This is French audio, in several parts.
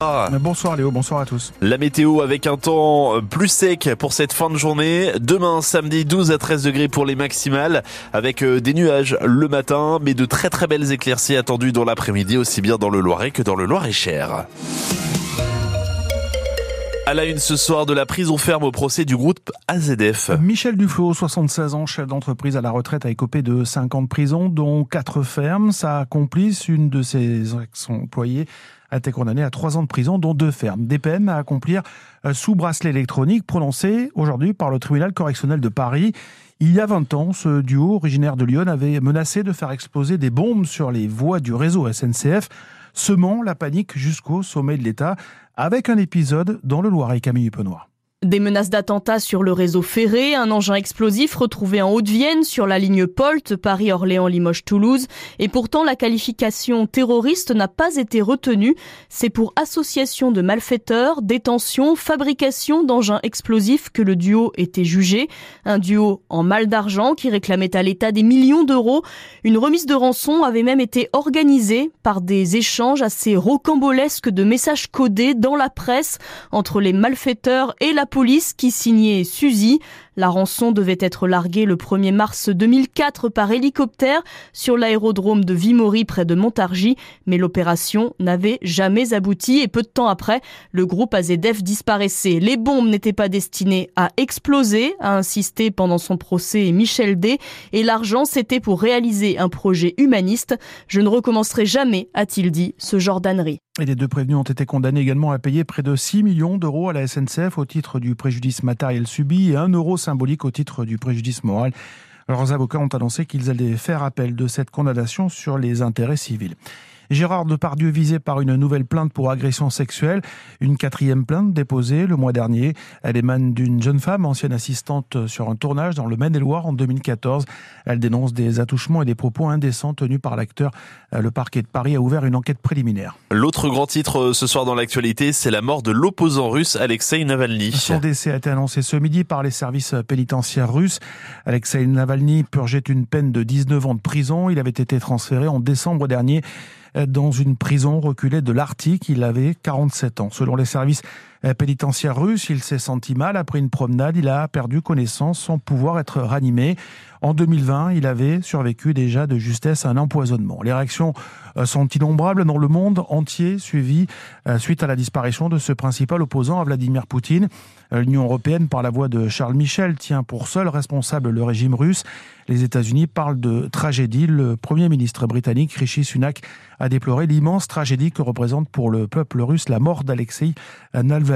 Bonsoir Léo, bonsoir à tous. La météo avec un temps plus sec pour cette fin de journée. Demain, samedi, 12 à 13 degrés pour les maximales, avec euh, des nuages le matin, mais de très très belles éclaircies attendues dans l'après-midi, aussi bien dans le Loiret que dans le Loir-et-Cher. À la une ce soir de la prison ferme au procès du groupe AZF. Michel Duflot, 76 ans, chef d'entreprise à la retraite, a écopé de 50 prisons, dont 4 fermes. Sa complice, une de ses ex-employés, a été condamnée à 3 ans de prison, dont 2 fermes. Des peines à accomplir euh, sous bracelet électronique prononcées aujourd'hui par le tribunal correctionnel de Paris. Il y a 20 ans, ce duo originaire de Lyon avait menacé de faire exploser des bombes sur les voies du réseau SNCF, semant la panique jusqu'au sommet de l'État avec un épisode dans le Loiret Camille Penoir. Des menaces d'attentats sur le réseau ferré, un engin explosif retrouvé en Haute-Vienne sur la ligne Polt, Paris-Orléans-Limoges-Toulouse. Et pourtant, la qualification terroriste n'a pas été retenue. C'est pour association de malfaiteurs, détention, fabrication d'engins explosifs que le duo était jugé. Un duo en mal d'argent qui réclamait à l'État des millions d'euros. Une remise de rançon avait même été organisée par des échanges assez rocambolesques de messages codés dans la presse entre les malfaiteurs et la police qui signait Suzy. La rançon devait être larguée le 1er mars 2004 par hélicoptère sur l'aérodrome de Vimory près de Montargis, mais l'opération n'avait jamais abouti et peu de temps après, le groupe AZF disparaissait. Les bombes n'étaient pas destinées à exploser, a insisté pendant son procès Michel D. Et l'argent, c'était pour réaliser un projet humaniste. Je ne recommencerai jamais, a-t-il dit, ce genre d'ânerie. Et les deux prévenus ont été condamnés également à payer près de 6 millions d'euros à la SNCF au titre du préjudice matériel subi et 1 euro symbolique au titre du préjudice moral. Leurs avocats ont annoncé qu'ils allaient faire appel de cette condamnation sur les intérêts civils. Gérard Depardieu visé par une nouvelle plainte pour agression sexuelle. Une quatrième plainte déposée le mois dernier. Elle émane d'une jeune femme, ancienne assistante sur un tournage dans le Maine-et-Loire en 2014. Elle dénonce des attouchements et des propos indécents tenus par l'acteur. Le parquet de Paris a ouvert une enquête préliminaire. L'autre grand titre euh, ce soir dans l'actualité, c'est la mort de l'opposant russe Alexei Navalny. Son décès a été annoncé ce midi par les services pénitentiaires russes. Alexei Navalny purgeait une peine de 19 ans de prison. Il avait été transféré en décembre dernier dans une prison reculée de l'Arctique. Il avait 47 ans. Selon les services pénitentiaires russes, il s'est senti mal après une promenade. Il a perdu connaissance sans pouvoir être ranimé. En 2020, il avait survécu déjà de justesse à un empoisonnement. Les réactions euh, sont innombrables dans le monde entier, suivi euh, suite à la disparition de ce principal opposant à Vladimir Poutine. Euh, L'Union européenne, par la voix de Charles Michel, tient pour seul responsable le régime russe. Les États-Unis parlent de tragédie. Le Premier ministre britannique, Rishi Sunak, a déploré l'immense tragédie que représente pour le peuple russe la mort d'Alexei Navalny.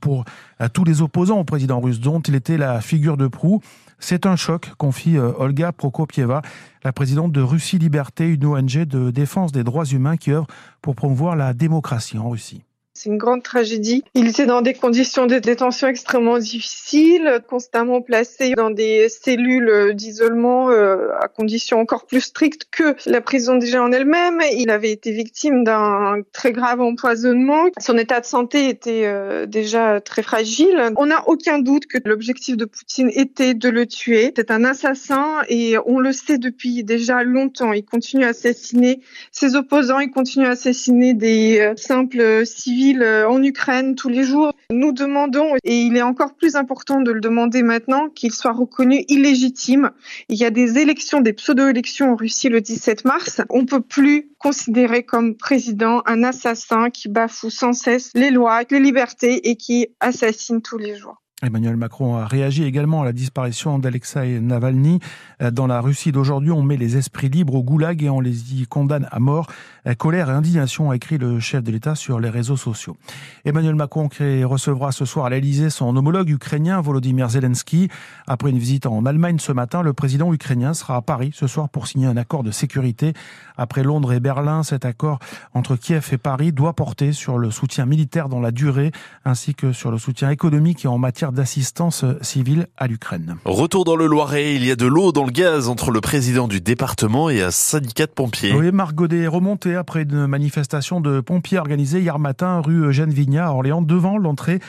Pour tous les opposants au président russe, dont il était la figure de proue, c'est un choc, confie euh, Olga Prokopieva, la présidente de Russie Liberté, une ONG de défense des droits humains qui œuvre pour promouvoir la démocratie en Russie. C'est une grande tragédie. Il était dans des conditions de détention extrêmement difficiles, constamment placé dans des cellules d'isolement euh, à conditions encore plus strictes que la prison déjà en elle-même. Il avait été victime d'un très grave empoisonnement. Son état de santé était euh, déjà très fragile. On n'a aucun doute que l'objectif de Poutine était de le tuer. C'est un assassin et on le sait depuis déjà longtemps. Il continue à assassiner ses opposants, il continue à assassiner des euh, simples civils euh, en Ukraine tous les jours. Nous demandons, et il est encore plus important de le demander maintenant, qu'il soit reconnu illégitime. Il y a des élections, des pseudo-élections en Russie le 17 mars. On peut plus considérer comme président un assassin qui bafoue sans cesse les lois, les libertés et qui assassine tous les jours. Emmanuel Macron a réagi également à la disparition d'Alexei Navalny. Euh, dans la Russie d'aujourd'hui, on met les esprits libres au goulag et on les y condamne à mort. Euh, colère et indignation, a écrit le chef de l'État sur les réseaux sociaux. Emmanuel Macron recevra ce soir à l'Elysée son homologue ukrainien Volodymyr Zelensky. Après une visite en Allemagne ce matin, le président ukrainien sera à Paris ce soir pour signer un accord de sécurité. Après Londres et Berlin, cet accord entre Kiev et Paris doit porter sur le soutien militaire dans la durée ainsi que sur le soutien économique et en matière d'assistance civile à l'Ukraine. Retour dans le Loiret, il y a de l'eau dans le gaz entre le président du département et un syndicat de pompiers. Oui, Marc Godet est remonté après une manifestation de pompiers organisée hier matin rue Eugène Vignat à Orléans devant l'entrée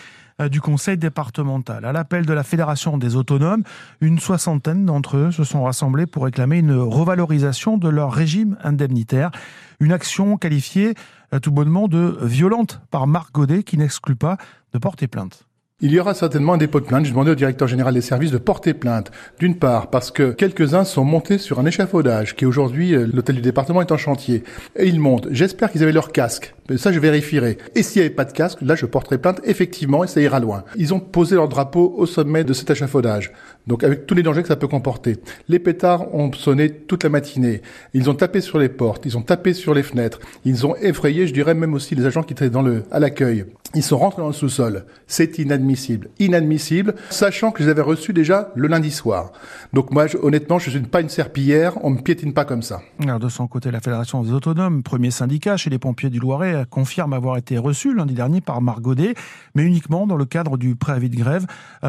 euh, du conseil départemental. À l'appel de la Fédération des autonomes, une soixantaine d'entre eux se sont rassemblés pour réclamer une revalorisation de leur régime indemnitaire. Une action qualifiée euh, tout bonnement de violente par Marc Godet qui n'exclut pas de porter plainte. Il y aura certainement un dépôt de plainte. J'ai demandé au directeur général des services de porter plainte. D'une part, parce que quelques-uns sont montés sur un échafaudage, qui aujourd'hui, euh, l'hôtel du département est en chantier. Et ils montent. J'espère qu'ils avaient leur casque. Mais ça, je vérifierai. Et s'il n'y avait pas de casque, là, je porterai plainte, effectivement, et ça ira loin. Ils ont posé leur drapeau au sommet de cet échafaudage. Donc, avec tous les dangers que ça peut comporter. Les pétards ont sonné toute la matinée. Ils ont tapé sur les portes. Ils ont tapé sur les fenêtres. Ils ont effrayé, je dirais, même aussi les agents qui étaient dans le, à l'accueil. Ils sont rentrés dans le sous-sol. C'est inadmissible. Inadmissible, sachant que je les avais reçus déjà le lundi soir. Donc moi, honnêtement, je suis pas une serpillière. On me piétine pas comme ça. Alors de son côté, la Fédération des autonomes, premier syndicat chez les pompiers du Loiret, confirme avoir été reçu lundi dernier par Margodet, mais uniquement dans le cadre du préavis de grève,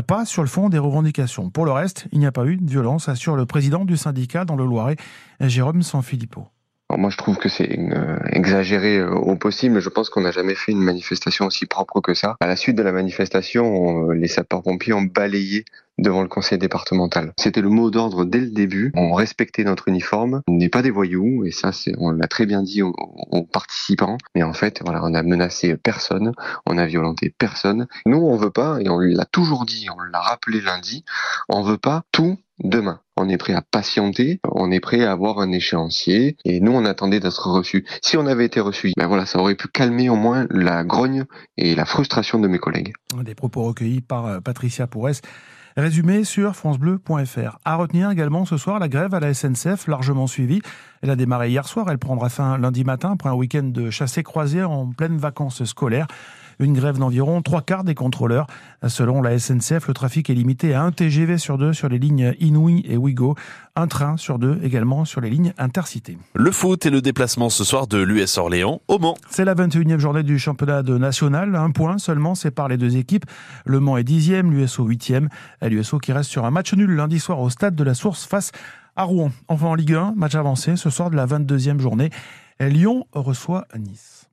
pas sur le fond des revendications. Pour le reste, il n'y a pas eu de violence, assure le président du syndicat dans le Loiret, Jérôme Sanfilippo moi, je trouve que c'est euh, exagéré euh, au possible. Je pense qu'on n'a jamais fait une manifestation aussi propre que ça. À la suite de la manifestation, les sapeurs-pompiers ont balayé devant le conseil départemental. C'était le mot d'ordre dès le début. On respectait notre uniforme. On n'est pas des voyous, et ça, c'est, on l'a très bien dit aux, aux, participants. Mais en fait, voilà, on a menacé personne, on a violenté personne. Nous, on veut pas, et on l'a toujours dit, on l'a rappelé lundi, on veut pas tout demain. On est prêt à patienter, on est prêt à avoir un échéancier, et nous on attendait d'être reçus. Si on avait été reçus, ben voilà, ça aurait pu calmer au moins la grogne et la frustration de mes collègues. Des propos recueillis par euh, Patricia Pourès. Résumé sur francebleu.fr. À retenir également ce soir la grève à la SNCF, largement suivie. Elle a démarré hier soir, elle prendra fin lundi matin après un week-end de chassé croisière en pleine vacances scolaires. Une grève d'environ trois quarts des contrôleurs. Selon la SNCF, le trafic est limité à un TGV sur deux sur les lignes Inouï et Ouigo, un train sur deux également sur les lignes intercités. Le foot et le déplacement ce soir de l'US Orléans au Mans. C'est la 21e journée du championnat de national. Un point seulement sépare les deux équipes. Le Mans est 10e, l'USO 8e. L'USO qui reste sur un match nul lundi soir au stade de la Source face à Rouen. Enfin en Ligue 1, match avancé ce soir de la 22e journée. Lyon reçoit Nice.